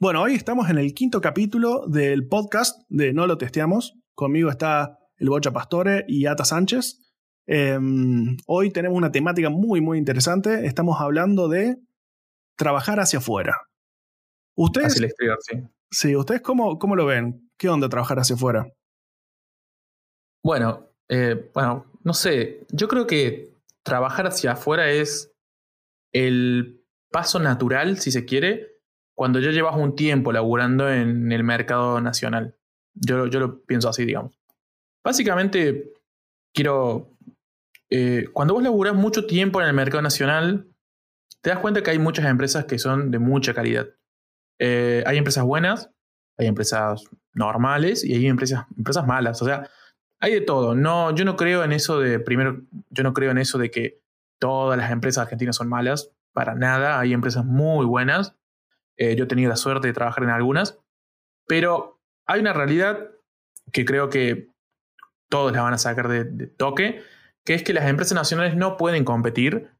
Bueno, hoy estamos en el quinto capítulo del podcast de No lo testeamos. Conmigo está el Bocha Pastore y Ata Sánchez. Em, hoy tenemos una temática muy, muy interesante. Estamos hablando de trabajar hacia afuera. ¿Ustedes, Hacia el exterior, sí. sí, ¿ustedes cómo, cómo lo ven? ¿Qué onda trabajar hacia afuera? Bueno, eh, bueno, no sé. Yo creo que trabajar hacia afuera es el paso natural, si se quiere, cuando ya llevas un tiempo laburando en el mercado nacional. Yo, yo lo pienso así, digamos. Básicamente, quiero. eh, cuando vos laburás mucho tiempo en el mercado nacional, te das cuenta que hay muchas empresas que son de mucha calidad. Eh, hay empresas buenas, hay empresas normales y hay empresas, empresas malas. O sea, hay de todo. No, yo no creo en eso de, primero, yo no creo en eso de que todas las empresas argentinas son malas. Para nada. Hay empresas muy buenas. Eh, yo he tenido la suerte de trabajar en algunas. Pero hay una realidad que creo que todos la van a sacar de, de toque, que es que las empresas nacionales no pueden competir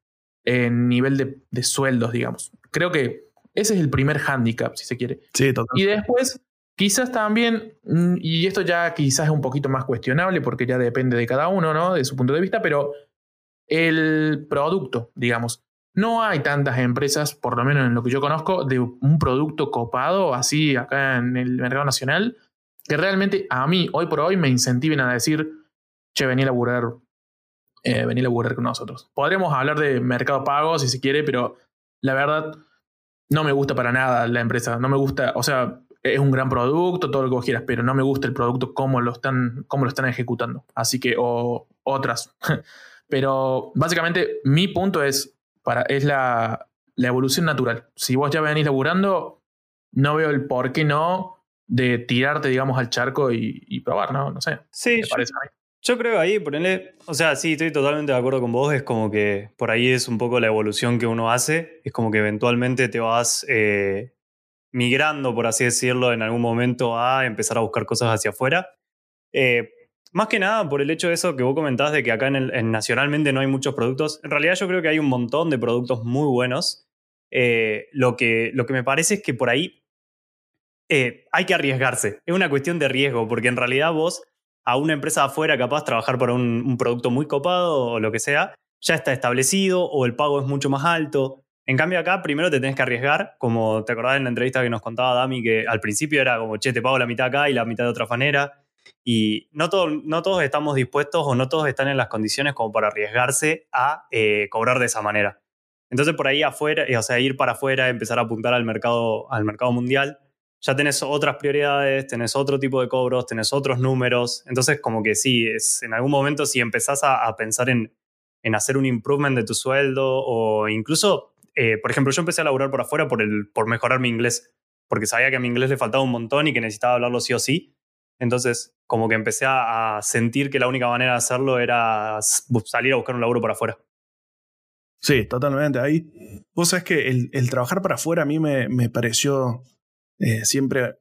en nivel de, de sueldos, digamos. Creo que ese es el primer hándicap, si se quiere. Sí. Y después, quizás también, mm, y esto ya quizás es un poquito más cuestionable porque ya depende de cada uno, ¿no? De su punto de vista, pero el producto, digamos. No hay tantas empresas, por lo menos en lo que yo conozco, de un producto copado así acá en el mercado nacional, que realmente a mí, hoy por hoy, me incentiven a decir, che, vení a laburar, eh, vení a laburar con nosotros. Podríamos hablar de mercado pago si se quiere, pero la verdad, no me gusta para nada la empresa. No me gusta, o sea, es un gran producto, todo lo que vos quieras, pero no me gusta el producto cómo lo están, cómo lo están ejecutando. Así que, o otras. pero básicamente mi punto es, para, es la, la evolución natural. Si vos ya venís laburando, no veo el por qué no de tirarte, digamos, al charco y, y probar, ¿no? No sé. Sí, yo, parece yo creo ahí, ponele. O sea, sí, estoy totalmente de acuerdo con vos. Es como que por ahí es un poco la evolución que uno hace. Es como que eventualmente te vas eh, migrando, por así decirlo, en algún momento a empezar a buscar cosas hacia afuera. Eh, más que nada por el hecho de eso que vos comentabas de que acá en el, en nacionalmente no hay muchos productos. En realidad yo creo que hay un montón de productos muy buenos. Eh, lo, que, lo que me parece es que por ahí eh, hay que arriesgarse. Es una cuestión de riesgo, porque en realidad vos a una empresa afuera capaz de trabajar para un, producto muy copado o lo que sea, ya está establecido o el pago es mucho más alto. En cambio acá primero te tenés que arriesgar, como te acordás en la entrevista que nos contaba Dami, que al principio era como, che, te pago la mitad acá y la mitad de otra manera. Y no, todo- no todos estamos dispuestos o no todos están en las condiciones como para arriesgarse a eh, cobrar de esa manera. Entonces por ahí afuera, eh, o sea, ir para afuera, empezar a apuntar al mercado, al mercado mundial, ya tenés otras prioridades, tenés otro tipo de cobros, tenés otros números. Entonces como que sí, es, en algún momento si empezás a, a pensar en, en hacer un improvement de tu sueldo o incluso, eh, por ejemplo, yo empecé a laburar por afuera por, el, por mejorar mi inglés, porque sabía que a mi inglés le faltaba un montón y que necesitaba hablarlo sí o sí. Entonces, como que empecé a, sentir que la única manera de hacerlo era salir a buscar un laburo por afuera. Sí, totalmente. Ahí, vos sabés que el, trabajar para afuera a mí me, me pareció eh, siempre,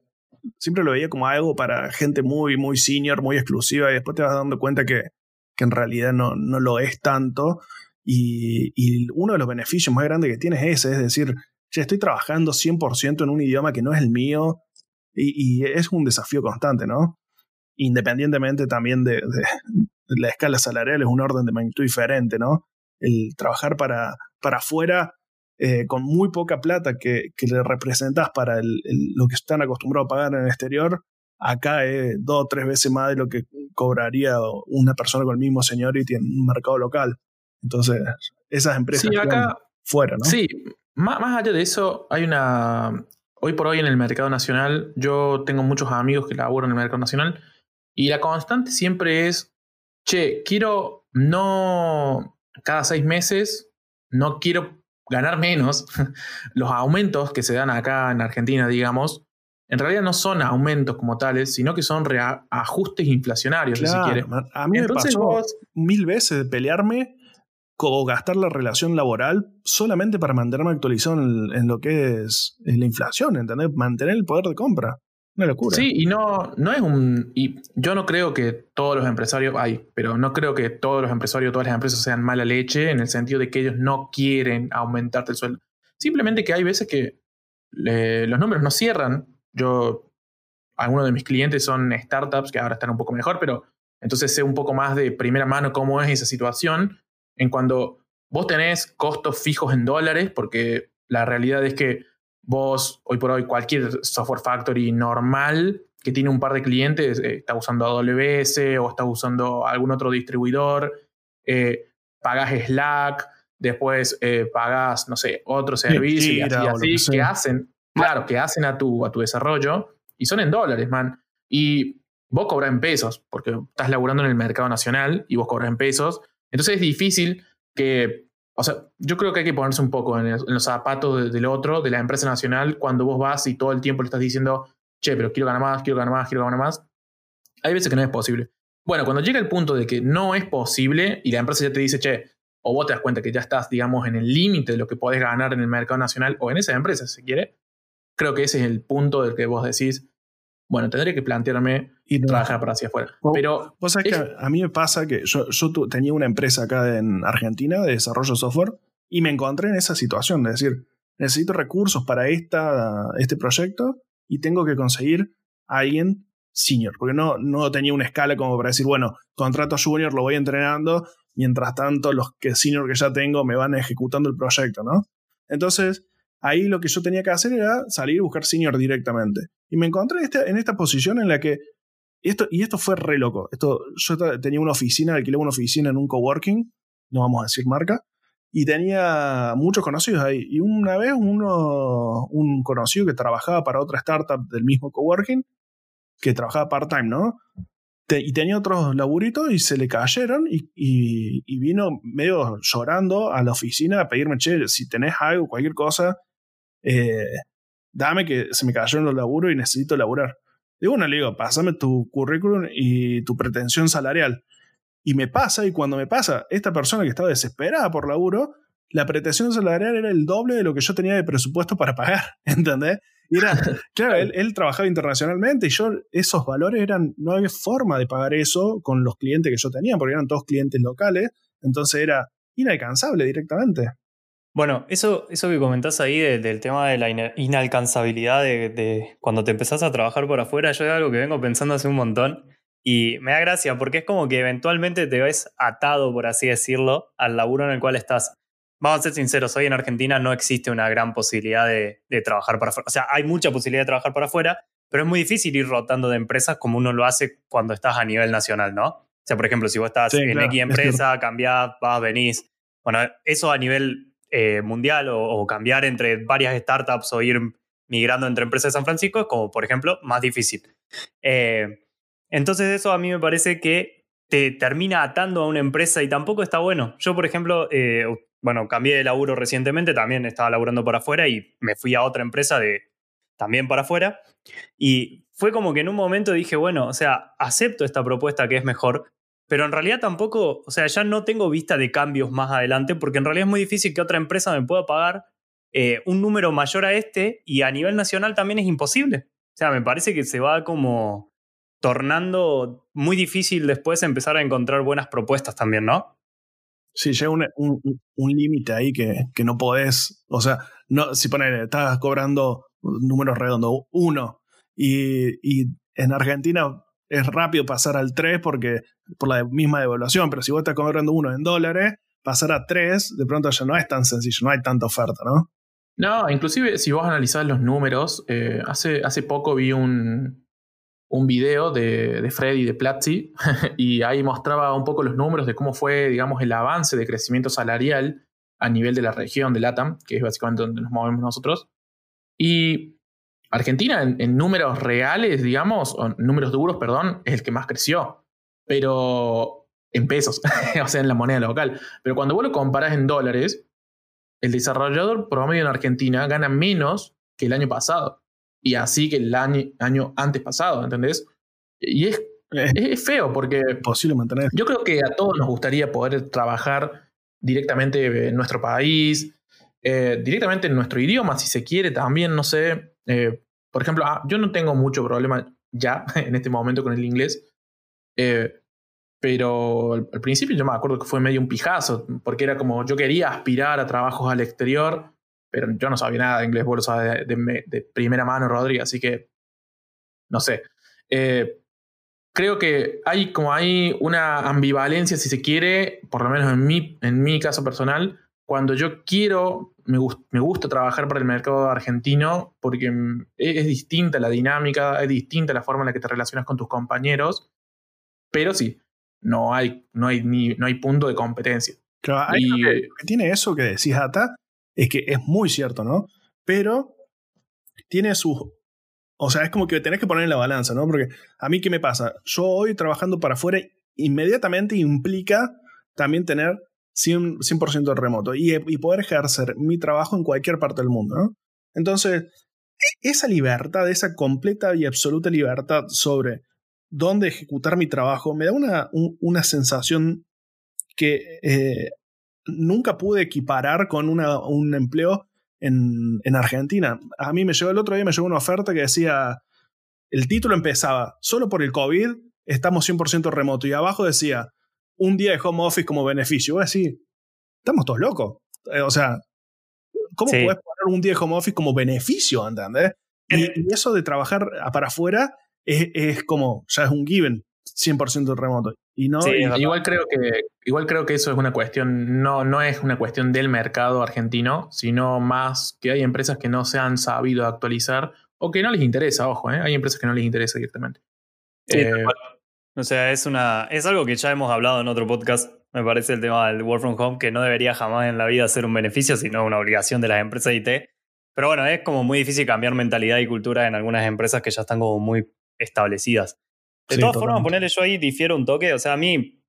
siempre lo veía como algo para gente muy, muy senior, muy exclusiva, y después te vas dando cuenta que, que en realidad no, no lo es tanto. Y, y uno de los beneficios más grandes que tienes es ese, es decir, ya estoy trabajando 100% en un idioma que no es el mío, y es un desafío constante, ¿no? Independientemente también de, de- de la escala salarial, es un orden de magnitud diferente, ¿no? el trabajar para, para afuera eh, con muy poca plata que, que le representas para el, el- lo que están acostumbrados a pagar en el exterior, acá es dos o tres veces más de lo que cobraría una persona con el mismo seniority en un mercado local. Entonces, esas empresas Sí, acá, fuera, ¿no? Sí, más, más allá de eso, hay una. Hoy por hoy en el mercado nacional, yo tengo muchos amigos que laburan en el mercado nacional y la constante siempre es: che, quiero no. Cada seis meses, no quiero ganar menos. Los aumentos que se dan acá en Argentina, digamos, en realidad no son aumentos como tales, sino que son ajustes inflacionarios, si se quiere. Claro, man. a mí Entonces me pasó vos- mil veces de pelearme o gastar la relación laboral solamente para mantenerme actualizado en, en lo que es la inflación, ¿entendés? Mantener el poder de compra. Una locura. Sí, y no, no es un. Y yo no creo que todos los empresarios. Hay, pero no creo que todos los empresarios, todas las empresas sean mala leche en el sentido de que ellos no quieren aumentarte el sueldo. Simplemente que hay veces que los números no cierran. Yo, algunos de mis clientes son startups que ahora están un poco mejor, pero entonces sé un poco más de primera mano cómo es esa situación en cuando vos tenés costos fijos en dólares, porque la realidad es que vos, hoy por hoy, cualquier software factory normal que tiene un par de clientes, eh, está usando AWS o está usando algún otro distribuidor, eh, pagas Slack, después eh, pagas, no sé, otro servicio y así, así que, hacen, claro, que hacen a tu, a tu desarrollo y son en dólares, man. Y vos cobras en pesos, porque estás laburando en el mercado nacional y vos cobras en pesos. Entonces es difícil que, o sea, yo creo que hay que ponerse un poco en, los zapatos del otro, de la empresa nacional, cuando vos vas y todo el tiempo le estás diciendo, che, pero quiero ganar más, quiero ganar más, quiero ganar más. Hay veces que no es posible. Bueno, cuando llega el punto de que no es posible y la empresa ya te dice, che, o vos te das cuenta que ya estás, digamos, en el límite de lo que podés ganar en el mercado nacional o en esa empresa, si quiere, creo que ese es el punto del que vos decís, bueno, tendré que plantearme y trabajar para hacia afuera. Pero vos sabés que a mí me pasa que yo, yo tenía una empresa acá en Argentina de desarrollo de software y me encontré en esa situación de decir, necesito recursos para esta, este proyecto y tengo que conseguir a alguien senior, porque no, no tenía una escala como para decir, bueno, contrato a junior, lo voy entrenando, mientras tanto los que senior que ya tengo me van ejecutando el proyecto, ¿no? Entonces, ahí lo que yo tenía que hacer era salir y buscar senior directamente. Y me encontré en esta, en esta posición en la que, esto, y esto fue re loco, esto, yo tenía una oficina, alquilé una oficina en un coworking, no vamos a decir marca, y tenía muchos conocidos ahí. Y una vez uno, un conocido que trabajaba para otra startup del mismo coworking, que trabajaba part-time, ¿no? y tenía otros laburitos y se le cayeron y, y, vino medio llorando a la oficina a pedirme, che, si tenés algo, cualquier cosa, eh, dame que se me cayeron los laburos y necesito laburar. Digo, bueno, le digo, pásame tu currículum y tu pretensión salarial. Y me pasa, y cuando me pasa, esta persona que estaba desesperada por laburo, la pretensión salarial era el doble de lo que yo tenía de presupuesto para pagar, ¿entendés? Y era, claro, él, trabajaba internacionalmente y yo, esos valores eran, no había forma de pagar eso con los clientes que yo tenía, porque eran todos clientes locales, entonces era inalcanzable directamente. Bueno, eso, eso que comentás ahí del tema de la inalcanzabilidad de, de, cuando te empezás a trabajar por afuera, yo es algo que vengo pensando hace un montón y me da gracia porque es como que eventualmente te ves atado, por así decirlo, al laburo en el cual estás vamos a ser sinceros, hoy en Argentina no existe una gran posibilidad de, trabajar para afuera. O sea, hay mucha posibilidad de trabajar para afuera, pero es muy difícil ir rotando de empresas como uno lo hace cuando estás a nivel nacional, ¿no? O sea, por ejemplo, si vos estás en X empresa, cambiás, vas, venís. Bueno, eso a nivel eh, mundial o, cambiar entre varias startups o ir migrando entre empresas de San Francisco es como, por ejemplo, más difícil. Eh, entonces eso a mí me parece que te termina atando a una empresa y tampoco está bueno. Yo, por ejemplo, eh, bueno, cambié de laburo recientemente, también estaba laburando por afuera y me fui a otra empresa de también para afuera. Y fue como que en un momento dije, bueno, o sea, acepto esta propuesta que es mejor, pero en realidad tampoco, o sea, ya no tengo vista de cambios más adelante, porque en realidad es muy difícil que otra empresa me pueda pagar eh, un número mayor a este y a nivel nacional también es imposible. O sea, me parece que se va como tornando muy difícil después empezar a encontrar buenas propuestas también, ¿no? Sí, llega un, un, límite ahí que, que, no podés. O sea, no, si pones, estás cobrando números redondos, uno, y, y en Argentina es rápido pasar al 3 porque por la misma devaluación, pero si vos estás cobrando uno en dólares, pasar a 3 de pronto ya no es tan sencillo, no hay tanta oferta, ¿no? No, inclusive si vos analizás los números, eh, hace, hace poco vi un, un video de, de Freddy de Platzi y ahí mostraba un poco los números de cómo fue, digamos, el avance de crecimiento salarial a nivel de la región de LATAM, que es básicamente donde nos movemos nosotros. Y Argentina, en, números reales, digamos, o números duros, perdón, es el que más creció, pero en pesos, o sea, en la moneda local. Pero cuando vos lo comparás en dólares, el desarrollador promedio en Argentina gana menos que el año pasado y así que el año, año antes pasado, ¿entendés? Y es, eh. es, feo porque... Posible mantener. Yo creo que a todos nos gustaría poder trabajar directamente en nuestro país, eh, directamente en nuestro idioma, si se quiere también, no sé. Eh, por ejemplo, ah, yo no tengo mucho problema ya en este momento con el inglés, pero al, principio yo me acuerdo que fue medio un pijazo, porque era como yo quería aspirar a trabajos al exterior pero yo no sabía nada de inglés, vos lo de, primera mano, Rodri, así que no sé. Eh, creo que hay como hay una ambivalencia, si se quiere, por lo menos en mi, en mi caso personal, cuando yo quiero, me, me gusta trabajar para el mercado argentino porque es, es, distinta la dinámica, es distinta la forma en la que te relacionas con tus compañeros, pero sí, no hay, no hay, ni, no hay punto de competencia. Claro, hay que, tiene eso que decís, Ata, es que es muy cierto, ¿no? Pero tiene sus... O sea, es como que tenés que poner en la balanza, ¿no? Porque a mí, ¿qué me pasa? Yo hoy trabajando para afuera inmediatamente implica también tener 100%, 100 de remoto y, poder ejercer mi trabajo en cualquier parte del mundo. Entonces, e, esa libertad, esa completa y absoluta libertad sobre dónde ejecutar mi trabajo, me da una, una sensación que eh, nunca pude equiparar con una, un empleo en, en, Argentina. A mí me llegó el otro día, me llegó una oferta que decía, el título empezaba, solo por el COVID estamos 100% remoto y abajo decía, un día de home office como beneficio. Voy a decir, estamos todos locos. Eh, o sea, ¿cómo puedes poner un día de home office como beneficio, ¿entendés? Y, eh. y eso de trabajar para afuera es, es como, ya es un given, 100% remoto. Y no, igual, creo que, igual creo que eso es una cuestión, no, no es una cuestión del mercado argentino, sino más que hay empresas que no se han sabido actualizar o que no les interesa, ojo, ¿eh? hay empresas que no les interesa directamente. Eh, o sea, es, una, es algo que ya hemos hablado en otro podcast, me parece el tema del work from home, que no debería jamás en la vida ser un beneficio, sino una obligación de las empresas IT. Pero bueno, es como muy difícil cambiar mentalidad y cultura en algunas empresas que ya están como muy establecidas. De todas formas, ponerle yo ahí difiero un toque. O sea, a mí,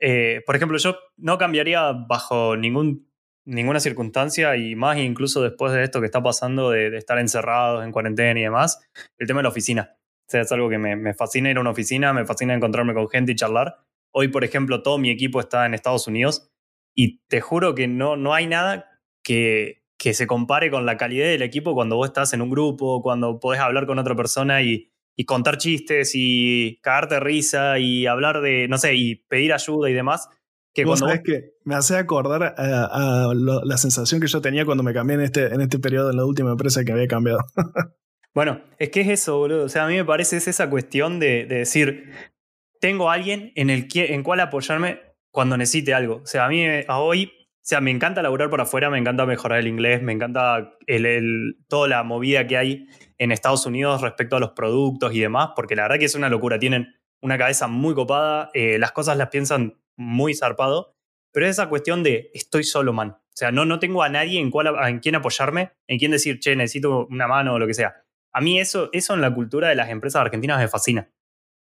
eh, por ejemplo, yo no cambiaría bajo ningún, ninguna circunstancia y más incluso después de esto que está pasando de, estar encerrados en cuarentena y demás, el tema de la oficina. O sea, es algo que me, me, fascina ir a una oficina, me fascina encontrarme con gente y charlar. Hoy, por ejemplo, todo mi equipo está en Estados Unidos y te juro que no, no hay nada que, que se compare con la calidad del equipo cuando vos estás en un grupo, cuando podés hablar con otra persona y, y contar chistes y cagarte risa y hablar de, no sé, y pedir ayuda y demás. Que ¿Vos sabés que me hace acordar a, la sensación que yo tenía cuando me cambié en este, en este periodo en la última empresa que había cambiado. bueno, es que es eso, boludo. O sea, a mí me parece es esa cuestión de, decir, tengo alguien en el en cual apoyarme cuando necesite algo. O sea, a mí a hoy, o sea, me encanta laburar por afuera, me encanta mejorar el inglés, me encanta el, el, toda la movida que hay en Estados Unidos respecto a los productos y demás, porque la verdad que es una locura. Tienen una cabeza muy copada, eh, las cosas las piensan muy zarpado, pero es esa cuestión de estoy solo, man. O sea, no, no tengo a nadie en, cual, en quien apoyarme, en quien decir, che, necesito una mano o lo que sea. A mí eso, eso en la cultura de las empresas argentinas me fascina.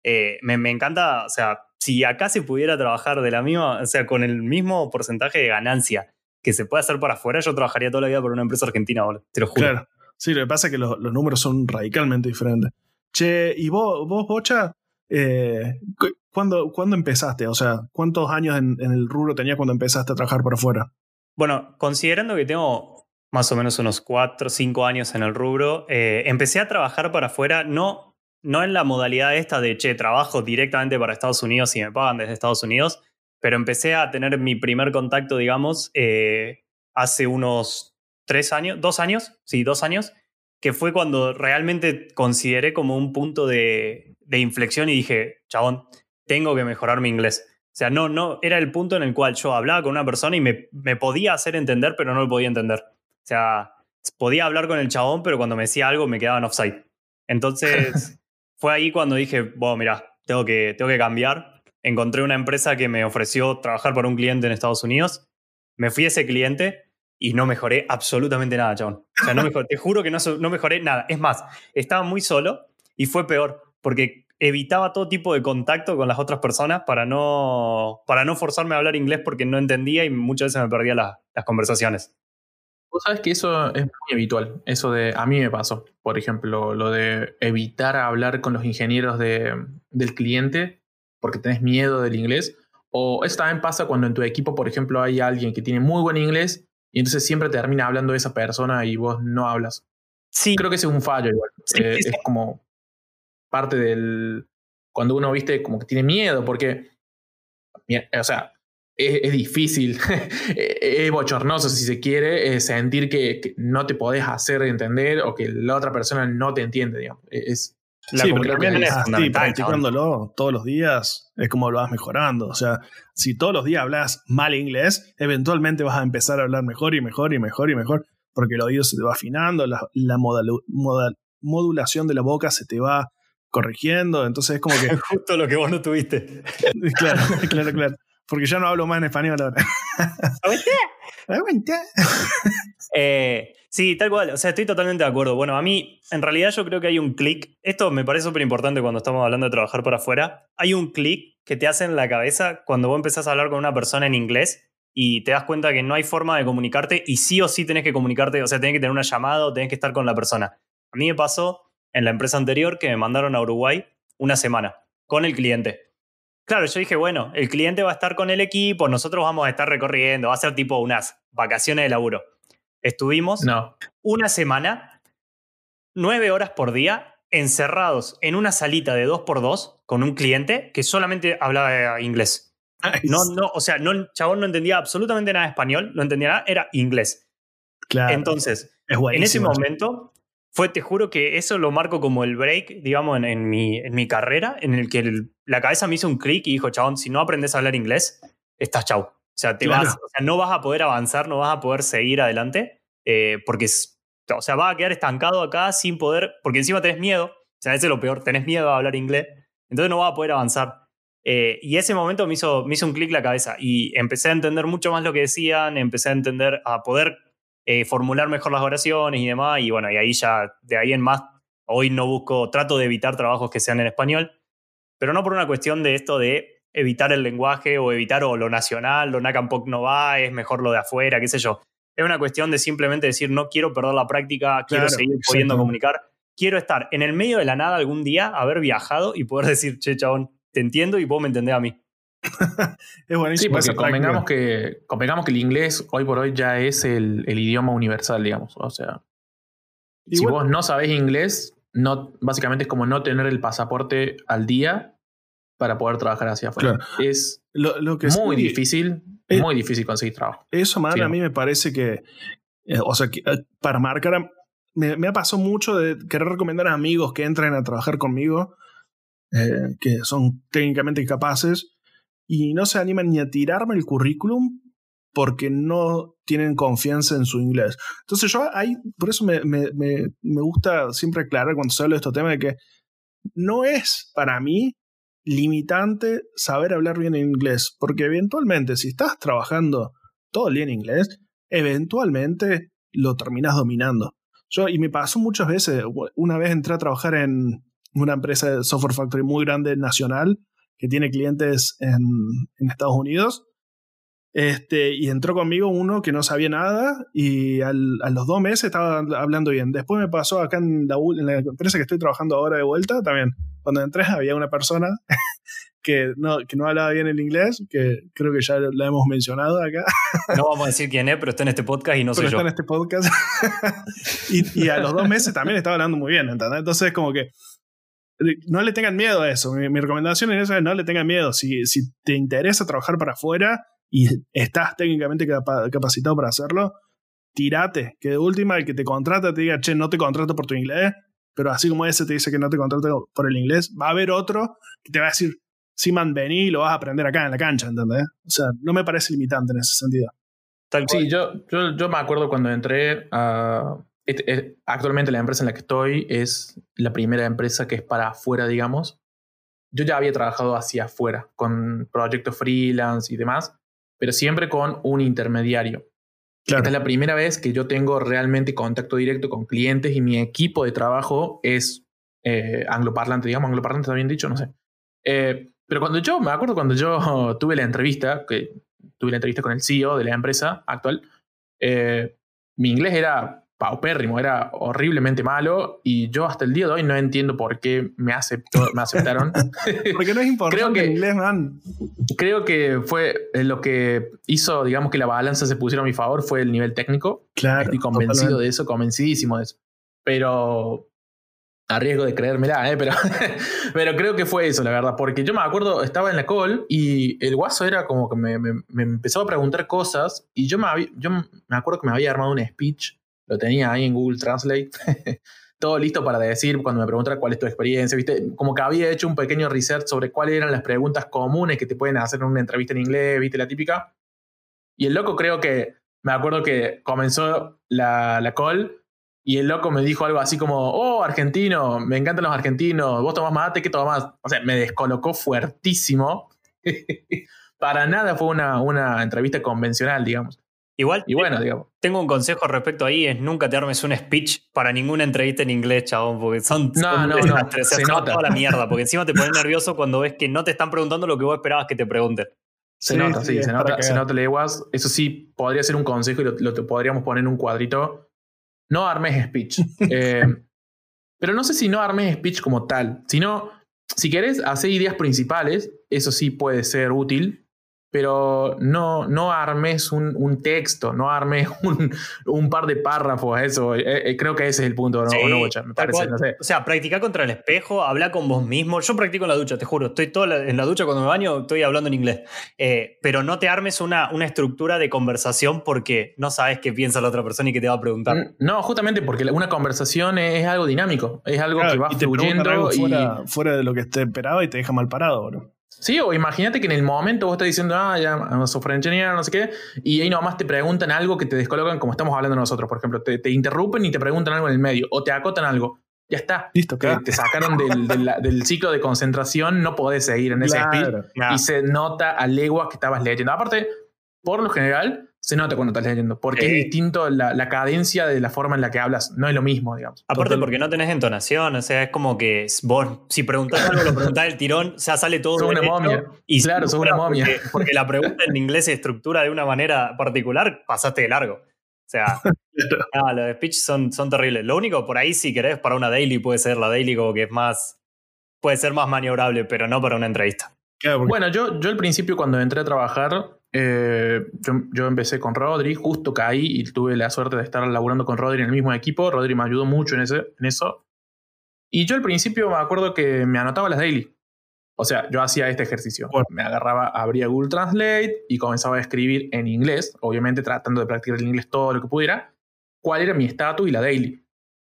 Eh, me, me, encanta, o sea, si acá se pudiera trabajar de la misma, o sea, con el mismo porcentaje de ganancia que se puede hacer para afuera, yo trabajaría toda la vida por una empresa argentina, te lo juro. Claro. Sí, lo que pasa es que los, números son radicalmente diferentes. Che, ¿y vos, vos Bocha, eh, ¿cuándo, empezaste? O sea, ¿cuántos años en, el rubro tenías cuando empezaste a trabajar por afuera? Bueno, considerando que tengo más o menos unos 4 o 5 años en el rubro, eh, empecé a trabajar para afuera, no, no en la modalidad esta de, che, trabajo directamente para Estados Unidos y me pagan desde Estados Unidos, pero empecé a tener mi primer contacto, digamos, eh, hace unos tres años, dos años, sí, dos años, que fue cuando realmente consideré como un punto de, de inflexión y dije, chabón, tengo que mejorar mi inglés. O sea, no, no, era el punto en el cual yo hablaba con una persona y me, me podía hacer entender, pero no lo podía entender. O sea, podía hablar con el chabón, pero cuando me decía algo me quedaba en offside. Entonces, fue ahí cuando dije, bueno, mira, tengo que, tengo que cambiar. Encontré una empresa que me ofreció trabajar para un cliente en Estados Unidos. Me fui a ese cliente y no mejoré absolutamente nada, chabón. O sea, no mejoré, te juro que no, no mejoré nada. Es más, estaba muy solo y fue peor, porque evitaba todo tipo de contacto con las otras personas para no, para no forzarme a hablar inglés porque no entendía y muchas veces me perdía las conversaciones. Vos sabes que eso es muy habitual. Eso de. A mí me pasó, por ejemplo, lo de evitar hablar con los ingenieros de, del cliente porque tenés miedo del inglés. O eso también pasa cuando en tu equipo, por ejemplo, hay alguien que tiene muy buen inglés y entonces siempre termina hablando de esa persona y vos no hablas. Sí. Creo que ese es un fallo igual. Eh, es como parte del... Cuando uno, viste, como que tiene miedo, porque... O sea, es, difícil, es bochornoso si se quiere, sentir que, no te podés hacer entender o que la otra persona no te entiende, digamos. Es, la sí, comunicación es así, practicándolo todos los días es como lo vas mejorando. O sea, si todos los días hablas mal inglés, eventualmente vas a empezar a hablar mejor y mejor y mejor y mejor, porque el oído se te va afinando, la, modulación de la boca se te va corrigiendo, entonces es como que... Justo lo que vos no tuviste. claro, claro, claro. Porque ya no hablo más en español ahora. eh, sí, tal cual. O sea, estoy totalmente de acuerdo. Bueno, a mí, en realidad yo creo que hay un clic. Esto me parece súper importante cuando estamos hablando de trabajar para afuera. Hay un clic que te hace en la cabeza cuando vos empezás a hablar con una persona en inglés y te das cuenta que no hay forma de comunicarte y sí o sí tenés que comunicarte, o sea, tenés que tener una llamada o tenés que estar con la persona. A mí me pasó en la empresa anterior que me mandaron a Uruguay una semana con el cliente. Claro, yo dije, bueno, el cliente va a estar con el equipo, nosotros vamos a estar recorriendo, va a ser tipo unas vacaciones de laburo. Estuvimos una semana, nueve horas por día, encerrados en una salita de dos por dos con un cliente que solamente hablaba inglés. No, no, o sea, no, el chabón no entendía absolutamente nada de español, no entendía nada, era inglés. Claro. Entonces, en ese momento, fue, te juro que eso lo marco como el break, digamos, en, mi, en mi carrera, en el que la cabeza me hizo un clic y dijo, chabón, si no aprendes a hablar inglés, estás chau. O sea, te vas, o sea, no vas a poder avanzar, no vas a poder seguir adelante, eh, porque, o sea, vas a quedar estancado acá sin poder, porque encima tenés miedo, o sea, ese es lo peor, tenés miedo a hablar inglés, entonces no vas a poder avanzar. Eh, y ese momento me hizo, me hizo un clic la cabeza y empecé a entender mucho más lo que decían, empecé a entender, a poder eh, formular mejor las oraciones y demás. Y bueno, y ahí ya, de ahí en más, hoy no busco, trato de evitar trabajos que sean en español, pero no por una cuestión de esto de evitar el lenguaje o evitar o lo nacional, lo NACAMPOC no va, es mejor lo de afuera, qué sé yo. Es una cuestión de simplemente decir, no quiero perder la práctica, quiero seguir pudiendo comunicar, quiero estar en el medio de la nada algún día, haber viajado y poder decir, che, chabón, te entiendo y vos me entendés a mí. es buenísimo. Sí, porque convengamos que, convengamos que el inglés hoy por hoy ya es el, el idioma universal, digamos. O sea, si vos no sabés inglés, no, básicamente es como no tener el pasaporte al día para poder trabajar hacia afuera. Es lo, que muy difícil, muy difícil conseguir trabajo. Eso, man, a mí me parece que, eh, o sea, eh, para marcar, me, me, ha pasado mucho de querer recomendar a amigos que entren a trabajar conmigo, eh, que son técnicamente incapaces, y no se animan ni a tirarme el currículum porque no tienen confianza en su inglés. Entonces yo ahí, por eso me, me, me, gusta siempre aclarar cuando se habla de estos temas de que no es para mí limitante saber hablar bien inglés, porque eventualmente si estás trabajando todo el día en inglés, eventualmente lo terminas dominando. Yo, y me pasó muchas veces, una vez entré a trabajar en una empresa de software factory muy grande nacional, que tiene clientes en, en Estados Unidos. Este, y entró conmigo uno que no sabía nada y al, a los dos meses estaba hablando bien. Después me pasó acá en la, en la empresa que estoy trabajando ahora de vuelta también. Cuando entré había una persona que no, que no hablaba bien el inglés, que creo que ya la hemos mencionado acá. No vamos a decir quién es, pero está en este podcast y no pero soy está en este podcast. y, y, a los dos meses también estaba hablando muy bien, ¿entendés? Entonces como que no le tengan miedo a eso. Mi, recomendación es eso, no le tengan miedo. Si, si, te interesa trabajar para afuera y estás técnicamente capacitado para hacerlo, tirate. Que de última el que te contrata te diga, che, no te contrato por tu inglés, pero así como ese te dice que no te contrata por el inglés, va a haber otro que te va a decir, sí, man, vení y lo vas a aprender acá en la cancha, ¿entendés? O sea, no me parece limitante en ese sentido. sí, yo, yo, yo me acuerdo cuando entré a actualmente la empresa en la que estoy es la primera empresa que es para afuera, digamos. Yo ya había trabajado hacia afuera, con proyectos freelance y demás, pero siempre con un intermediario. Esta es la primera vez que yo tengo realmente contacto directo con clientes y mi equipo de trabajo es eh, angloparlante, digamos, angloparlante está bien dicho, no sé. Eh, pero cuando yo, me acuerdo cuando yo tuve la entrevista, que tuve la entrevista con el CEO de la empresa actual, eh, mi inglés era paupérrimo, era horriblemente malo y yo hasta el día de hoy no entiendo por qué me, aceptó, me aceptaron. Porque no es importante creo que, el inglés, man. Creo que fue eh, lo que hizo, digamos, que la balanza se pusiera a mi favor fue el nivel técnico. Claro. Estoy convencido de eso, convencidísimo de eso. Pero a riesgo de creérmela, ¿eh? pero, pero creo que fue eso, la verdad, porque yo me acuerdo, estaba en la call y el guaso era como que me, me, me empezó a preguntar cosas y yo me, yo me acuerdo que me había armado un speech, lo tenía ahí en Google Translate, todo listo para decir cuando me preguntara cuál es tu experiencia, ¿viste? Como que había hecho un pequeño research sobre cuáles eran las preguntas comunes que te pueden hacer en una entrevista en inglés, ¿viste? La típica. Y el loco creo que, me acuerdo que comenzó la, la call y el loco me dijo algo así como, oh, argentino, me encantan los argentinos, vos tomás mate, ¿qué tomás? O sea, me descolocó fuertísimo. Para nada fue una, una entrevista convencional, digamos. Igual, y bueno, digamos. tengo un consejo respecto ahí, es nunca te armes un speech para ninguna entrevista en inglés, chabón, porque son, no, no, no, se, nota. toda la mierda, porque encima te pones nervioso cuando ves que no te están preguntando lo que vos esperabas que te pregunten. Se nota, sí, se, nota, se nota leguas. Eso sí, podría ser un consejo y lo, lo podríamos poner en un cuadrito no armes speech. Eh, pero no sé si no armes speech como tal, sino si querés hacer ideas principales, eso sí puede ser útil, pero no, no armes un, un texto, no armes un, un, par de párrafos, eso, eh, eh, creo que ese es el punto, ¿no? me parece, no sé. O sea, practica contra el espejo, habla con vos mismo. Yo practico en la ducha, te juro, estoy toda en la ducha cuando me baño, estoy hablando en inglés. Eh, pero no te armes una, una estructura de conversación porque no sabes qué piensa la otra persona y qué te va a preguntar. Mm, no, justamente porque una conversación es, algo dinámico, es algo que va fluyendo. Y... Fuera, fuera de lo que esté esperado y te deja mal parado, bro. Sí, o imagínate que en el momento vos estás diciendo, ah, ya, software engineer, no sé qué, y ahí nomás te preguntan algo que te descolocan como estamos hablando nosotros, por ejemplo, te, interrumpen y te preguntan algo en el medio, o te acotan algo. Ya está. Listo, que Te sacaron del, ciclo de concentración, no podés seguir en ese speed. Y se nota a leguas que estabas leyendo. Aparte, por lo general, se nota cuando estás leyendo, porque es distinto la, cadencia de la forma en la que hablas, no es lo mismo, digamos. Aparte porque no tenés entonación, o sea, es como que vos, si preguntás algo, lo preguntás del tirón, o sea, sale todo. Sos una momia. Y claro, sos una momia. Porque, la pregunta en inglés se estructura de una manera particular, pasaste de largo. O sea, los speech son, son terribles. Lo único, por ahí, si querés, para una daily puede ser la daily como que es más, puede ser más maniobrable, pero no para una entrevista. Bueno, yo, yo al principio cuando entré a trabajar, eh, yo, empecé con Rodri, justo caí y tuve la suerte de estar laburando con Rodri en el mismo equipo. Rodri me ayudó mucho en, ese, en eso. Y yo al principio me acuerdo que me anotaba las daily. O sea, yo hacía este ejercicio. Me agarraba, abría Google Translate y comenzaba a escribir en inglés, obviamente tratando de practicar el inglés todo lo que pudiera, cuál era mi estatus y la daily.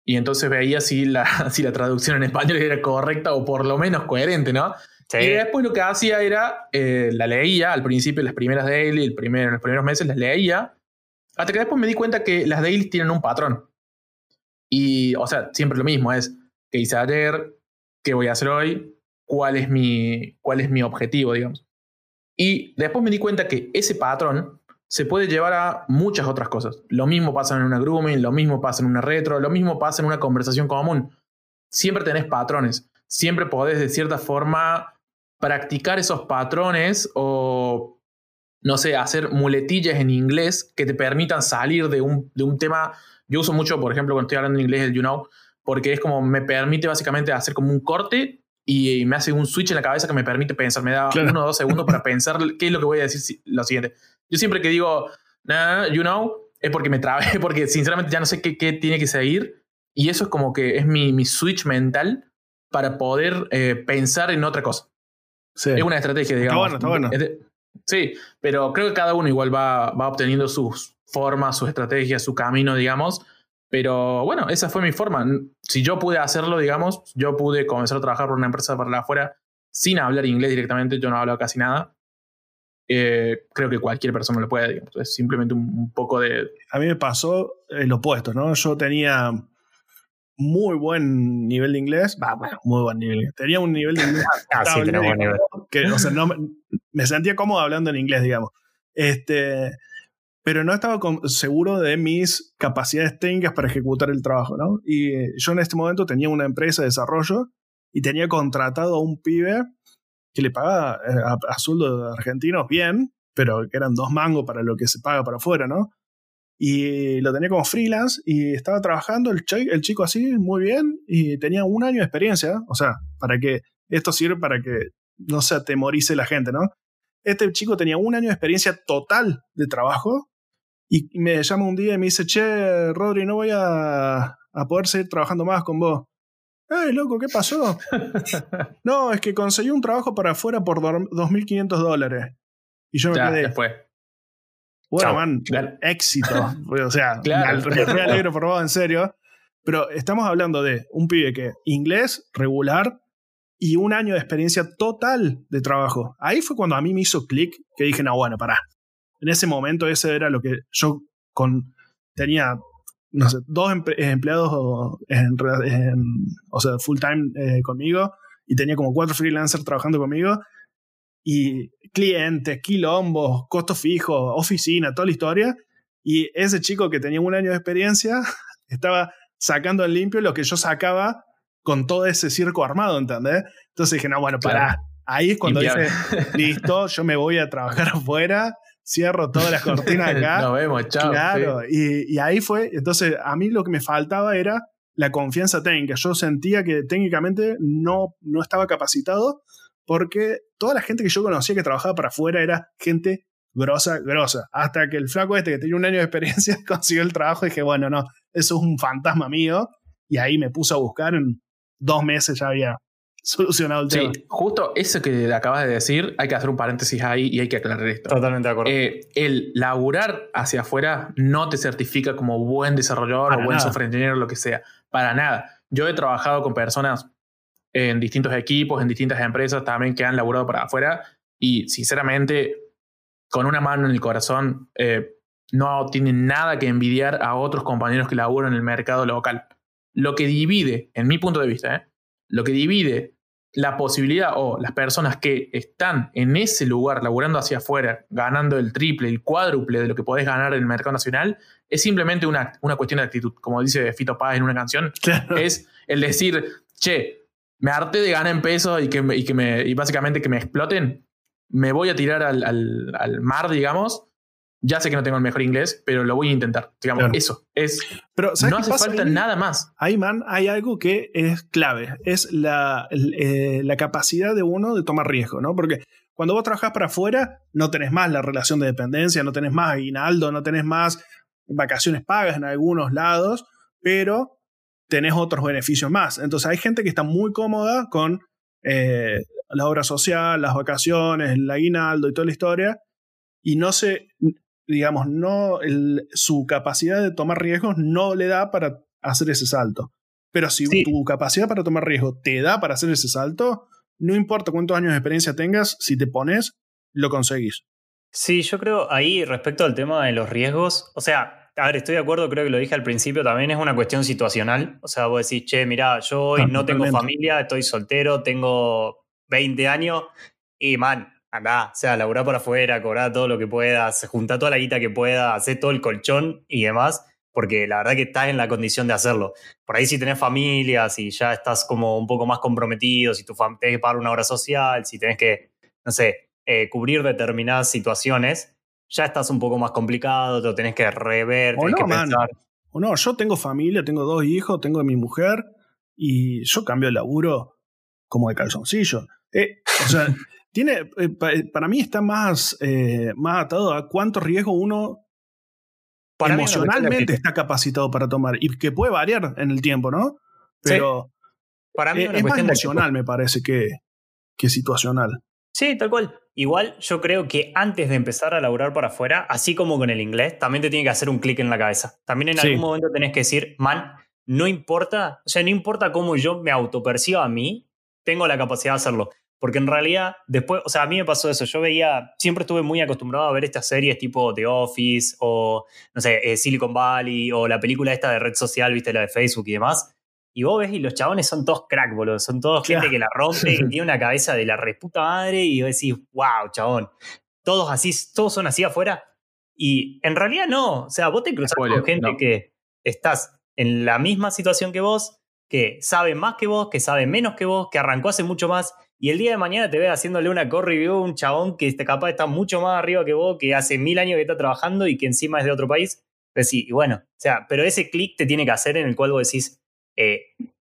Y entonces veía si la, si la traducción en español era correcta o por lo menos coherente, ¿no? Y después lo que hacía era, eh, la leía al principio, las primeras daily, el primer, los primeros meses las leía, hasta que después me di cuenta que las dailies tienen un patrón. Y, o sea, siempre lo mismo, es qué hice ayer, qué voy a hacer hoy, cuál es mi, cuál es mi objetivo, digamos. Y después me di cuenta que ese patrón se puede llevar a muchas otras cosas. Lo mismo pasa en una grooming, lo mismo pasa en una retro, lo mismo pasa en una conversación común. Siempre tenés patrones. Siempre podés de cierta forma practicar esos patrones o, no sé, hacer muletillas en inglés que te permitan salir de un, de un tema. Yo uso mucho, por ejemplo, cuando estoy hablando en inglés, el you know, porque es como me permite básicamente hacer como un corte y me hace un switch en la cabeza que me permite pensar. Me da uno o dos segundos para pensar qué es lo que voy a decir lo siguiente. Yo siempre que digo, nah, you know, es porque me trabé, porque sinceramente ya no sé qué, qué tiene que seguir. Y eso es como que es mi, mi switch mental para poder eh, pensar en otra cosa. Es una estrategia, digamos. Está bueno, está bueno. Sí, pero creo que cada uno igual va, va obteniendo sus formas, su estrategia, su camino, digamos. Pero bueno, esa fue mi forma. Si yo pude hacerlo, digamos, yo pude comenzar a trabajar por una empresa para afuera sin hablar inglés directamente, yo no hablo casi nada. Eh, creo que cualquier persona lo puede, digamos. Es simplemente un, poco de... A mí me pasó lo opuesto, ¿no? Yo tenía muy buen nivel de inglés. Va, bueno, muy buen nivel. Tenía un nivel de inglés. ah, sí, tenía buen nivel. Que, o sea, no, me sentía cómodo hablando en inglés, digamos. Este, pero no estaba seguro de mis capacidades técnicas para ejecutar el trabajo, ¿no? Y yo en este momento tenía una empresa de desarrollo y tenía contratado a un pibe que le pagaba eh, a, a sueldo de argentinos bien, pero que eran dos mangos para lo que se paga para afuera, ¿no? Y lo tenía como freelance y estaba trabajando el, el chico así, muy bien, y tenía un año de experiencia, o sea, para que esto sirve para que no se atemorice la gente, ¿no? Este chico tenía un año de experiencia total de trabajo y me llama un día y me dice, che, Rodri, no voy a, a poder seguir trabajando más con vos. ¡Ey, loco, qué pasó! no, es que conseguí un trabajo para afuera por 2.500 dólares. Y yo me Ya, quedé, después. Bueno, Chao. man, Claro. éxito. o sea, Claro. me alegro por vos, en serio. Pero estamos hablando de un pibe que inglés regular y un año de experiencia total de trabajo. Ahí fue cuando a mí me hizo clic que dije, no, bueno, pará. En ese momento ese era lo que yo con tenía, no sé, dos empe- empleados en, en- o sea, full time eh, conmigo y tenía como cuatro freelancers trabajando conmigo y clientes, quilombos, costos fijos, oficina, toda la historia. Y ese chico que tenía un año de experiencia estaba sacando en limpio lo que yo sacaba con todo ese circo armado, ¿entendés? Entonces dije, no, bueno, pará. Claro. Ahí es cuando dije, listo, yo me voy a trabajar afuera, cierro todas las cortinas acá. Nos vemos, chao. Claro, y, y ahí fue. Entonces, a mí lo que me faltaba era la confianza técnica. Yo sentía que técnicamente no, no estaba capacitado porque toda la gente que yo conocía que trabajaba para afuera era gente grosa, grosa. Hasta que el flaco este que tenía un año de experiencia consiguió el trabajo y dije, bueno, no, eso es un fantasma mío. Y ahí me puse a buscar, en dos meses ya había solucionado el Sí, tema. justo eso que acabas de decir, hay que hacer un paréntesis ahí y hay que aclarar esto. Totalmente de acuerdo. Eh, el laburar hacia afuera no te certifica como buen desarrollador Para o buen software engineer o lo que sea. Para nada. Yo he trabajado con personas en distintos equipos, en distintas empresas también que han laburado para afuera y sinceramente, con una mano en el corazón, eh, no tienen nada que envidiar a otros compañeros que laburan en el mercado local. Lo que divide, en mi punto de vista, ¿eh? lo que divide la posibilidad o las personas que están en ese lugar laburando hacia afuera, ganando el triple, el cuádruple de lo que podés ganar en el mercado nacional, es simplemente una, una cuestión de actitud. Como dice Fito Páez en una canción, Claro. es el decir, che, me harté de ganar en pesos y que, y que me, y básicamente que me exploten, me voy a tirar al, al- al mar, digamos. Ya sé que no tengo el mejor inglés, pero lo voy a intentar. Digamos, Claro. eso. Es, Pero, ¿sabes no hace falta ahí? nada más. Ahí, man, hay algo que es clave. Es la, eh, la capacidad de uno de tomar riesgo, ¿no? Porque cuando vos trabajás para afuera, no tenés más la relación de dependencia, no tenés más aguinaldo, no tenés más vacaciones pagas en algunos lados, pero tenés otros beneficios más. Entonces hay gente que está muy cómoda con eh, la obra social, las vacaciones, el aguinaldo y toda la historia, y no se, digamos, no, el- su capacidad de tomar riesgos no le da para hacer ese salto. Pero si Sí. tu capacidad para tomar riesgo te da para hacer ese salto, no importa cuántos años de experiencia tengas, si te pones, lo conseguís. Sí, yo creo ahí respecto al tema de los riesgos, o sea, a ver, estoy de acuerdo, creo que lo dije al principio, también es una cuestión situacional. O sea, vos decís, che, mirá, yo hoy Ah, no tengo familia, estoy soltero, tengo 20 años y, man, andá, o sea, laburá por afuera, cobrá todo lo que puedas, juntá toda la guita que puedas, hacé todo el colchón y demás, porque la verdad que estás en la condición de hacerlo. Por ahí si tenés familia, si ya estás como un poco más comprometido, si tu tenés que pagar una obra social, si tenés que, no sé, eh, cubrir determinadas situaciones, ya estás un poco más complicado, te lo tenés que rever, O tenés no, que man. pensar. O no, yo tengo familia, tengo dos hijos, tengo a mi mujer y yo cambio el laburo como de calzoncillo. Eh, o sea, tiene, eh, pa- eh, para mí está más, eh, más atado a cuánto riesgo uno Para emocionalmente está capacitado para tomar y que puede variar en el tiempo, ¿no? Pero Para mí es es más emocional, me parece, que, que situacional. Sí, tal cual. Igual yo creo que antes de empezar a laburar para afuera, así como con el inglés, también te tiene que hacer un clic en la cabeza. También en Sí. algún momento tenés que decir, man, no importa, o sea, no importa cómo yo me autoperciba a mí, tengo la capacidad de hacerlo. Porque en realidad, después, o sea, a mí me pasó eso. Yo veía, siempre estuve muy acostumbrado a ver estas series tipo The Office o, no sé, eh, Silicon Valley o la película esta de red social, viste, la de Facebook y demás. Y vos ves y los chabones son todos crack, boludo. Son todos Claro. gente que la rompe, que tiene una cabeza de la reputa madre y vos decís, wow, chabón. Todos así, todos son así afuera. Y en realidad no. O sea, vos te cruzás Spoiler, con gente no. que estás en la misma situación que vos, que sabe más que vos, que sabe menos que vos, que arrancó hace mucho más. Y el día de mañana te ve haciéndole una core review a un chabón que capaz está mucho más arriba que vos, que hace mil años que está trabajando y que encima es de otro país. Decís, y bueno, o sea, pero ese clic te tiene que hacer en el cual vos decís, eh,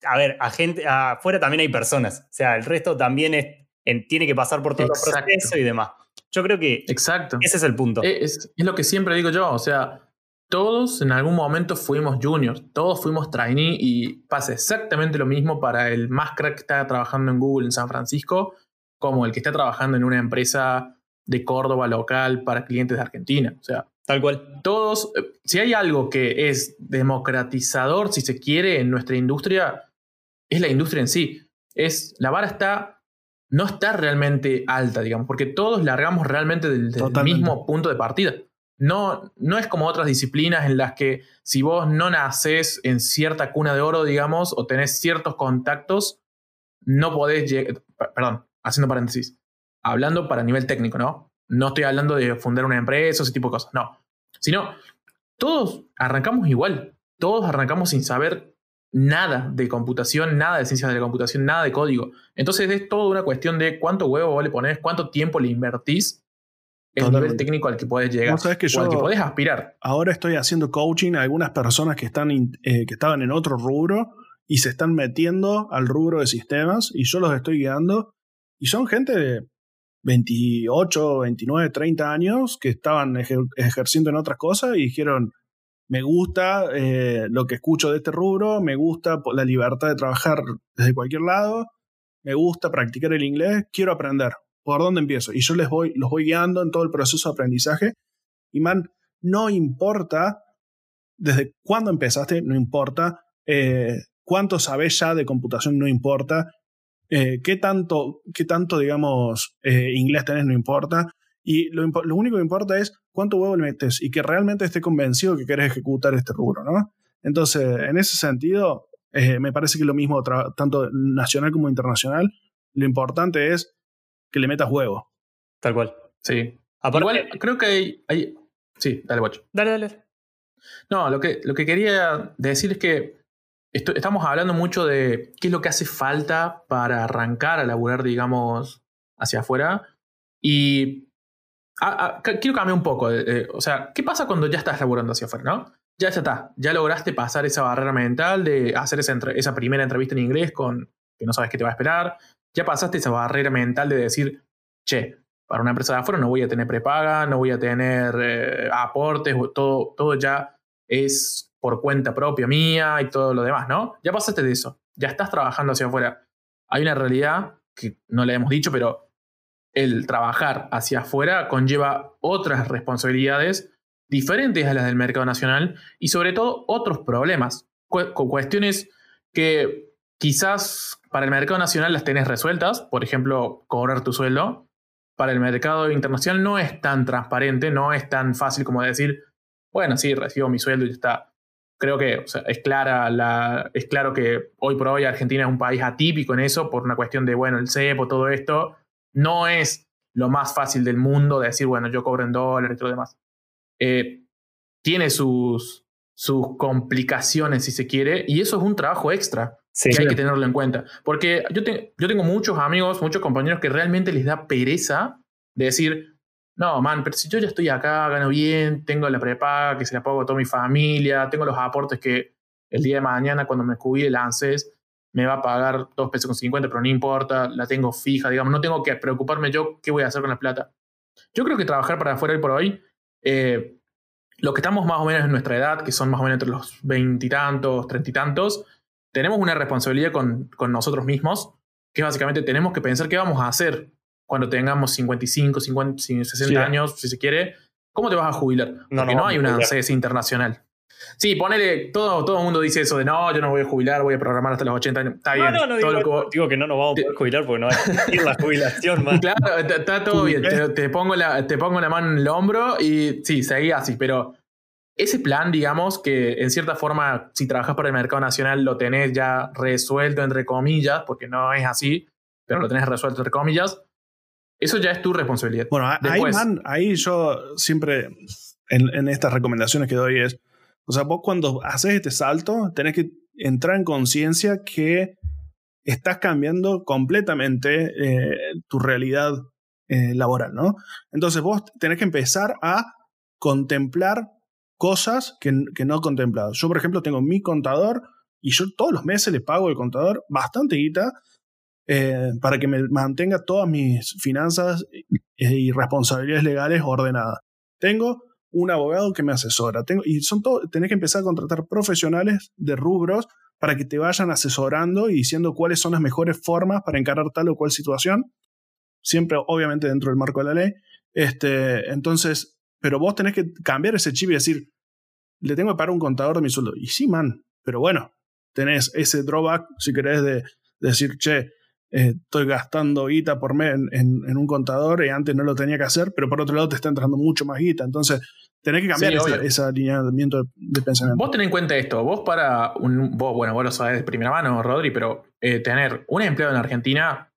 a ver, a gente, afuera también hay personas. O sea, el resto también es, en- tiene que pasar por todo los Exacto. procesos y demás. Yo creo que Exacto. ese es el punto. Es, es lo que siempre digo yo, o sea, todos en algún momento fuimos juniors, todos fuimos trainee y pasa exactamente lo mismo para el más crack que está trabajando en Google en San Francisco como el que está trabajando en una empresa de Córdoba local para clientes de Argentina. O sea, tal cual. Todos, eh, si hay algo que es democratizador, si se quiere, en nuestra industria, es la industria en sí. Es, la vara está, no está realmente alta, digamos, porque todos largamos realmente del, del mismo punto de partida. No, no es como otras disciplinas en las que si vos no naces en cierta cuna de oro, digamos, o tenés ciertos contactos, no podés llegar, perdón, haciendo paréntesis, hablando para nivel técnico, ¿no? No estoy hablando de fundar una empresa o ese tipo de cosas, no. Sino, todos arrancamos igual, todos arrancamos sin saber nada de computación, nada de ciencias de la computación, nada de código. Entonces es toda una cuestión de cuánto huevo vos le pones, cuánto tiempo le invertís el nivel técnico al que puedes llegar sabes que o al que podés aspirar. Ahora estoy haciendo coaching a algunas personas que, están, eh, que estaban en otro rubro y se están metiendo al rubro de sistemas y yo los estoy guiando y son gente de 28, 29, 30 años que estaban ejerciendo en otras cosas y dijeron, me gusta eh, lo que escucho de este rubro, me gusta la libertad de trabajar desde cualquier lado, me gusta practicar el inglés, quiero aprender. ¿Por dónde empiezo? Y yo les voy, los voy guiando en todo el proceso de aprendizaje. Y man, no importa desde cuándo empezaste, no importa. Eh, cuánto sabes ya de computación, no importa. Eh, qué, tanto, qué tanto, digamos, eh, inglés tenés, no importa. Y lo, lo, único que importa es cuánto huevo le metes y que realmente esté convencido que querés ejecutar este rubro, ¿no? Entonces, en ese sentido, me parece que lo mismo, tanto nacional como internacional, lo importante es que le metas huevo. Tal cual. Sí. Igual creo que hay, Sí, dale, guacho. Dale, dale. No, lo que, lo que quería decir es que estamos hablando mucho de qué es lo que hace falta para arrancar a laburar, digamos, hacia afuera. Y quiero cambiar un poco. o sea, ¿qué pasa cuando ya estás laburando hacia afuera, no? Ya, está. Ya lograste pasar esa barrera mental de hacer esa, esa primera entrevista en inglés con que no sabes qué te va a esperar ya pasaste esa barrera mental de decir, che, para una empresa de afuera no voy a tener prepaga, no voy a tener eh, aportes, todo, todo ya es por cuenta propia mía y todo lo demás, ¿no? Ya pasaste de eso, ya estás trabajando hacia afuera. Hay una realidad que no le hemos dicho, pero el trabajar hacia afuera conlleva otras responsabilidades diferentes a las del mercado nacional y sobre todo otros problemas, con cuestiones que quizás para el mercado nacional las tenés resueltas, por ejemplo, cobrar tu sueldo. Para el mercado internacional no es tan transparente, no es tan fácil como decir, bueno, sí, recibo mi sueldo y está. Creo que es, clara la, es claro que hoy por hoy Argentina es un país atípico en eso, por una cuestión de, bueno, el CEPO, todo esto. No es lo más fácil del mundo decir, bueno, yo cobro en dólares y todo lo demás. Eh, tiene sus, sus complicaciones, si se quiere, y eso es un trabajo extra que hay que tenerlo en cuenta. Porque yo, yo tengo muchos amigos, muchos compañeros que realmente les da pereza de decir, no, man, pero si yo ya estoy acá, gano bien, tengo la prepaga que se la pago a toda mi familia, tengo los aportes que el día de mañana cuando me cubile el ANSES me va a pagar 2 pesos con 50, pero no importa, la tengo fija, digamos, no tengo que preocuparme yo qué voy a hacer con la plata. Yo creo que trabajar para afuera y por hoy, eh, los que estamos más o menos en nuestra edad, que son más o menos entre los veintitantos, treinta y tantos, tenemos una responsabilidad con, nosotros mismos, que básicamente tenemos que pensar qué vamos a hacer cuando tengamos 55, 50, 60 años, si se quiere. ¿Cómo te vas a jubilar? Porque no, hay una ANSES internacional. Sí, ponele, todo, todo el mundo dice eso de no, yo no voy a jubilar, voy a programar hasta los 80 años. Está bien. No, no, digo, que, no nos vamos a poder jubilar porque no hay la jubilación más. Claro, está, todo bien. Te, pongo la, te pongo la mano en el hombro y sí, seguí así, pero ese plan, digamos, que en cierta forma, si trabajas para el mercado nacional, lo tenés ya resuelto, entre comillas, porque no es así, pero lo tenés resuelto, entre comillas, eso ya es tu responsabilidad. Bueno, ahí, man, ahí yo siempre, en, estas recomendaciones que doy es, o sea, vos cuando haces este salto, tenés que entrar en conciencia que estás cambiando completamente eh, tu realidad eh, laboral, ¿no? Entonces vos tenés que empezar a contemplar cosas que, no contemplado. Yo, por ejemplo, tengo mi contador y yo todos los meses le pago al contador bastante guita eh, para que me mantenga todas mis finanzas y responsabilidades legales ordenadas. Tengo un abogado que me asesora. Tengo, y son tenés que empezar a contratar profesionales de rubros para que te vayan asesorando y diciendo cuáles son las mejores formas para encarar tal o cual situación. Siempre, obviamente, dentro del marco de la ley. Este, entonces, pero vos tenés que cambiar ese chip y decir, le tengo que pagar un contador de mi sueldo. Y sí, man, pero bueno, tenés ese drawback, si querés, de, decir, che, eh, estoy gastando guita por mes en, un contador y antes no lo tenía que hacer, pero por otro lado te está entrando mucho más guita. Entonces, tenés que cambiar ese alineamiento de, pensamiento. Vos tenés en cuenta esto, vos para un, vos, bueno, vos lo sabés de primera mano, Rodri, pero eh, tener un empleado en Argentina,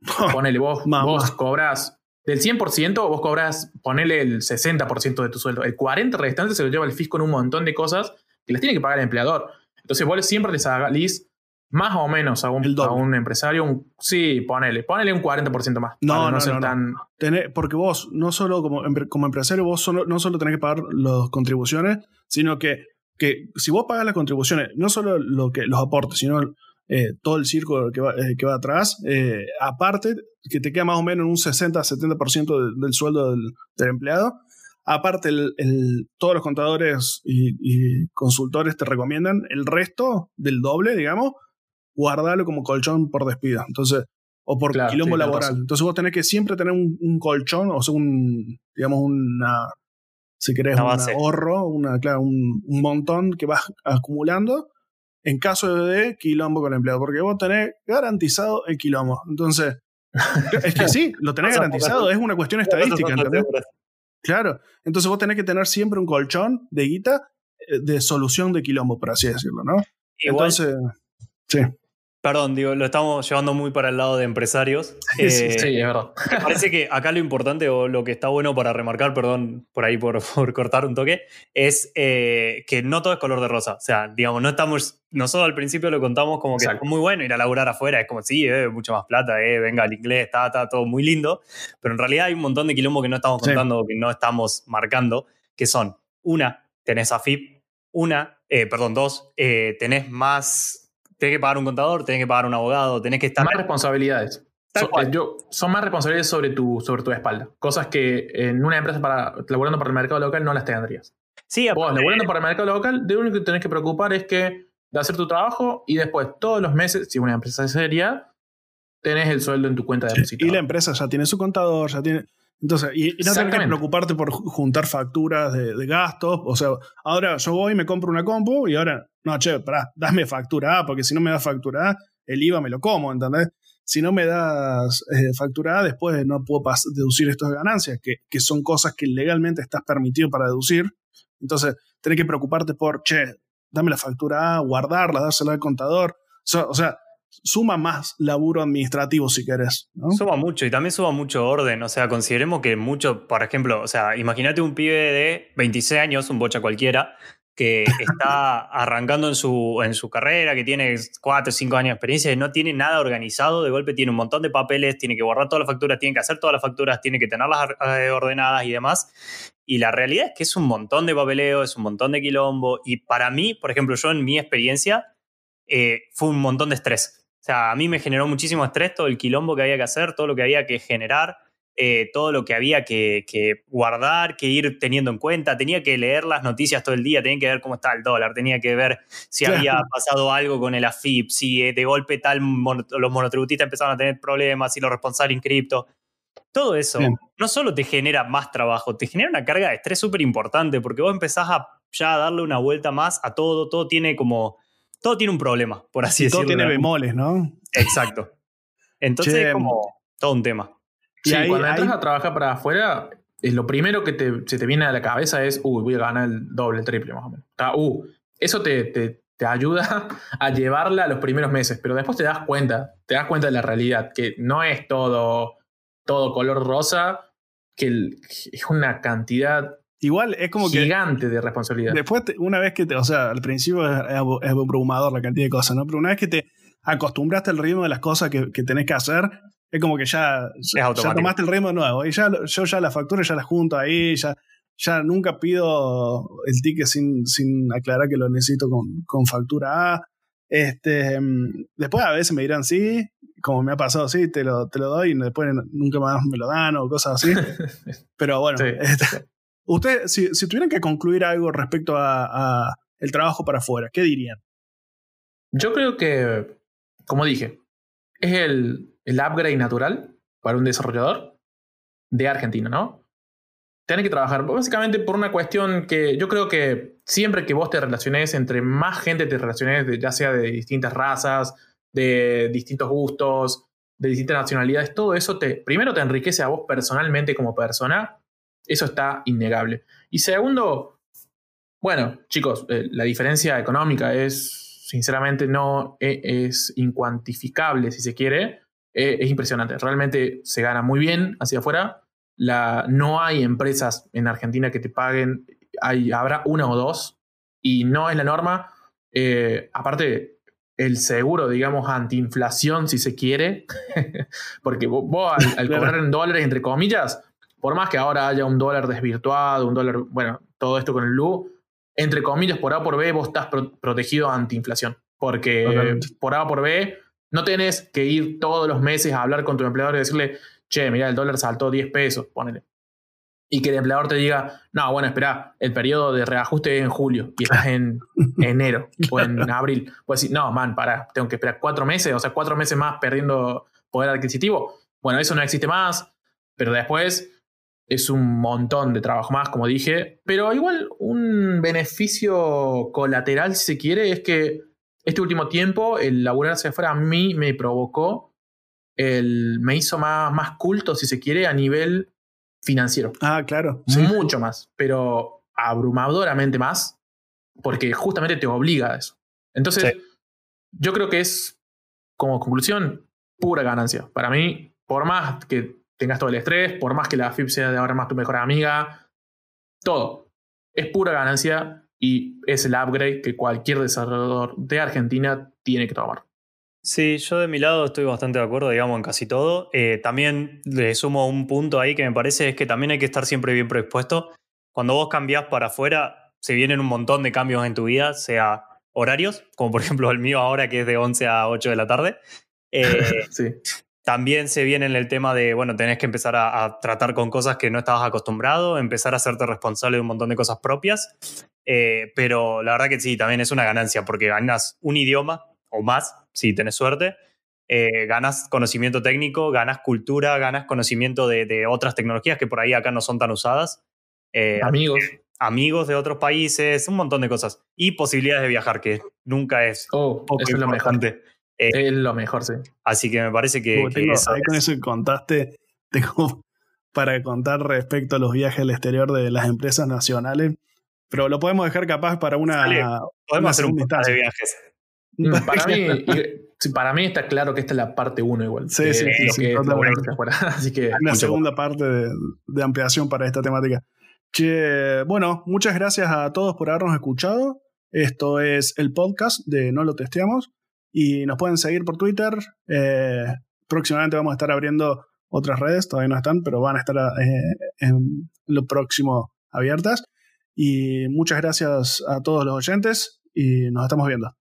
ponele vos, vos cobras del 100%, vos cobras, ponele el 60% de tu sueldo. El 40% restante se lo lleva el fisco en un montón de cosas que les tiene que pagar el empleador. Entonces vos siempre les hagáis más o menos a un, a un empresario, un, sí, ponele, ponele un 40% más. No, no, no, tan... porque vos, no solo como, como empresario, vos solo, no solo tenés que pagar las contribuciones, sino que, que si vos pagas las contribuciones, no solo lo que, los aportes, sino eh, todo el circo que va, eh, que va atrás, eh, aparte, que te queda más o menos un 60-70% del sueldo del, empleado, aparte el, todos los contadores y, y, consultores te recomiendan el resto del doble, digamos, guardarlo como colchón por despido. Entonces, o por quilombo laboral. Entonces vos tenés que siempre tener un, colchón, o sea, un, digamos, una, si querés, un ahorro, una, claro, un, montón que vas acumulando en caso de quilombo con el empleado, porque vos tenés garantizado el quilombo. Entonces, es que sí, lo tenés garantizado, es una cuestión estadística, ¿entendés? Claro, entonces vos tenés que tener siempre un colchón de guita eh, de solución de quilombo, por así decirlo, ¿no? Entonces, sí. Perdón, digo, lo estamos llevando muy para el lado de empresarios. sí, sí, eh, es verdad. Me parece que acá lo importante o lo que está bueno para remarcar, perdón por ahí por, cortar un toque, es eh, que no todo es color de rosa. O sea, digamos, no estamos, nosotros al principio lo contamos como que es muy bueno ir a laburar afuera, es como, sí, eh, mucho más plata, eh, venga el inglés, está, está todo muy lindo, pero en realidad hay un montón de quilombo que no estamos contando, que no estamos marcando, que son, una, tenés AFIP, una, perdón, dos, tenés más tenés que pagar un contador, tenés que pagar un abogado, tenés que estar. Más responsabilidades. Son, yo, son más responsabilidades sobre tu, sobre tu espalda. Cosas que en una empresa para, laburando para el mercado local no las tendrías. Sí, Vos, laburando para el mercado local, de lo único que tenés que preocupar es que de hacer tu trabajo y después todos los meses, si una empresa es seria, tenés el sueldo en tu cuenta de depositado. Y la empresa ya tiene su contador, ya tiene. Entonces, y, no tenés que preocuparte por juntar facturas de, de, gastos. O sea, ahora yo voy y me compro una compu y ahora no, che, pará, dame factura A, porque si no me das factura A, el IVA me lo como, ¿entendés? Si no me das eh, factura A, después no puedo deducir estas ganancias, que, que, son cosas que legalmente estás permitido para deducir. Entonces, tenés que preocuparte por, che, dame la factura A, guardarla, dársela al contador. o sea, suma más laburo administrativo si querés. Suma mucho y también suma mucho orden. O sea, consideremos que mucho, por ejemplo, o sea, imagínate un pibe de 26 años, un bocha cualquiera, que está arrancando en su, en su carrera, que tiene 4 o 5 años de experiencia y no tiene nada organizado, de golpe tiene un montón de papeles, tiene que guardar todas las facturas, tiene que hacer todas las facturas, tiene que tenerlas eh, ordenadas y demás. Y la realidad es que es un montón de papeleo, es un montón de quilombo. Y para mí, por ejemplo, yo en mi experiencia, eh, fue un montón de estrés. O sea, a mí me generó muchísimo estrés todo el quilombo que había que hacer, todo lo que había que generar. Eh, todo lo que había que, guardar, que ir teniendo en cuenta. Tenía que leer las noticias todo el día, tenía que ver cómo está el dólar, tenía que ver si había pasado algo con el AFIP, si eh, de golpe tal los monotributistas empezaron a tener problemas, si los responsables en cripto. Todo eso no solo te genera más trabajo, te genera una carga de estrés súper importante porque vos empezás a ya darle una vuelta más a todo, todo tiene como, todo tiene un problema, por así decirlo. Todo tiene bemoles, ¿no? Exacto. Entonces, es como todo un tema. Sí, cuando entras a trabajar para afuera, es lo primero que te, se te viene a la cabeza es, uy, voy a ganar el doble, el triple más o menos. Uh, eso te, te, te, ayuda a llevarla a los primeros meses, pero después te das cuenta, te das cuenta de la realidad, que no es todo, todo color rosa, que es una cantidad Igual es como gigante de responsabilidad. Después, una vez que te, o sea, al principio es, es, abrumador la cantidad de cosas, ¿no? Pero una vez que te acostumbraste al ritmo de las cosas que, que tenés que hacer, es como que ya, ya, tomaste el ritmo de nuevo. Y ya, yo ya la factura ya la junto ahí, ya, ya nunca pido el ticket sin, sin aclarar que lo necesito con, con factura A. Este, después a veces me dirán sí, como me ha pasado, sí, te lo, te lo doy y después nunca más me lo dan o cosas así. Pero bueno, este, Ustedes, si, tuvieran que concluir algo respecto a, el trabajo para afuera, ¿qué dirían? Yo creo que, como dije, es el, el upgrade natural para un desarrollador de Argentina, ¿no? Tiene que trabajar básicamente por una cuestión que yo creo que siempre que vos te relaciones, entre más gente te relaciones, ya sea de distintas razas, de distintos gustos, de distintas nacionalidades, todo eso te, primero te enriquece a vos personalmente como persona, eso está innegable. Y segundo, bueno, chicos, eh, la diferencia económica es, sinceramente, no e, es, incuantificable, si se quiere, e, es impresionante, realmente se gana muy bien hacia afuera, la, no hay empresas en Argentina que te paguen, hay, habrá una o dos, y no es la norma. Eh, aparte, el seguro, digamos, antiinflación, si se quiere, porque vos, al, cobrar en dólares, entre comillas, por más que ahora haya un dólar desvirtuado, un dólar, bueno, todo esto con el LU, entre comillas, por A por B, vos estás protegido antiinflación, porque por A por B no tenés que ir todos los meses a hablar con tu empleador y decirle, che, mira, el dólar saltó 10 pesos, ponele y que el empleador te diga, no, bueno, espera, el periodo de reajuste es en julio y estás en enero o en abril. Pues decir, no, man, para, tengo que esperar cuatro meses, o sea, cuatro meses más perdiendo poder adquisitivo. Bueno, eso no existe más, pero después es un montón de trabajo más, como dije. Pero igual un beneficio colateral, si se quiere, es que este último tiempo el laburar hacia afuera a mí me provocó, el, me hizo más, más culto, si se quiere, a nivel financiero. Ah, claro. Mucho más, pero abrumadoramente más, porque justamente te obliga a eso. Entonces, yo creo que es, como conclusión, pura ganancia. Para mí, por más que tengas todo el estrés, por más que la FIP sea de ahora más tu mejor amiga, todo. Es pura ganancia y es el upgrade que cualquier desarrollador de Argentina tiene que tomar. Sí, yo de mi lado estoy bastante de acuerdo, digamos, en casi todo. Eh, también le sumo un punto ahí que me parece es que también hay que estar siempre bien predispuesto. Cuando vos cambiás para afuera, se vienen un montón de cambios en tu vida, sea horarios, como por ejemplo el mío ahora que es de 11 a 8 de la tarde. Eh, sí. También se viene en el tema de, bueno, tenés que empezar a, tratar con cosas que no estabas acostumbrado, empezar a hacerte responsable de un montón de cosas propias. Eh, pero la verdad que sí, también es una ganancia porque ganas un idioma o más, si tenés suerte. Eh, ganas conocimiento técnico, ganas cultura, ganas conocimiento de, otras tecnologías que por ahí acá no son tan usadas. Eh, amigos. Amigos de otros países, un montón de cosas. Y posibilidades de viajar, que nunca es oh, eso es lo mejor. Eh, es lo mejor, sí. Así que me parece que. ahí con eso que contaste, tengo para contar respecto a los viajes al exterior de las empresas nacionales, pero lo podemos dejar capaz para una. podemos hacer un de viajes. Mm, para mí, para mí está claro que esta es la parte 1 igual. Sí, sí, sí. Así que una segunda parte de, ampliación para esta temática. bueno, muchas gracias a todos por habernos escuchado. Esto es el podcast de No lo testeamos. Y nos pueden seguir por Twitter. Eh, próximamente vamos a estar abriendo otras redes, todavía no están, pero van a estar eh, en lo próximo abiertas. Y muchas gracias a todos los oyentes y nos estamos viendo.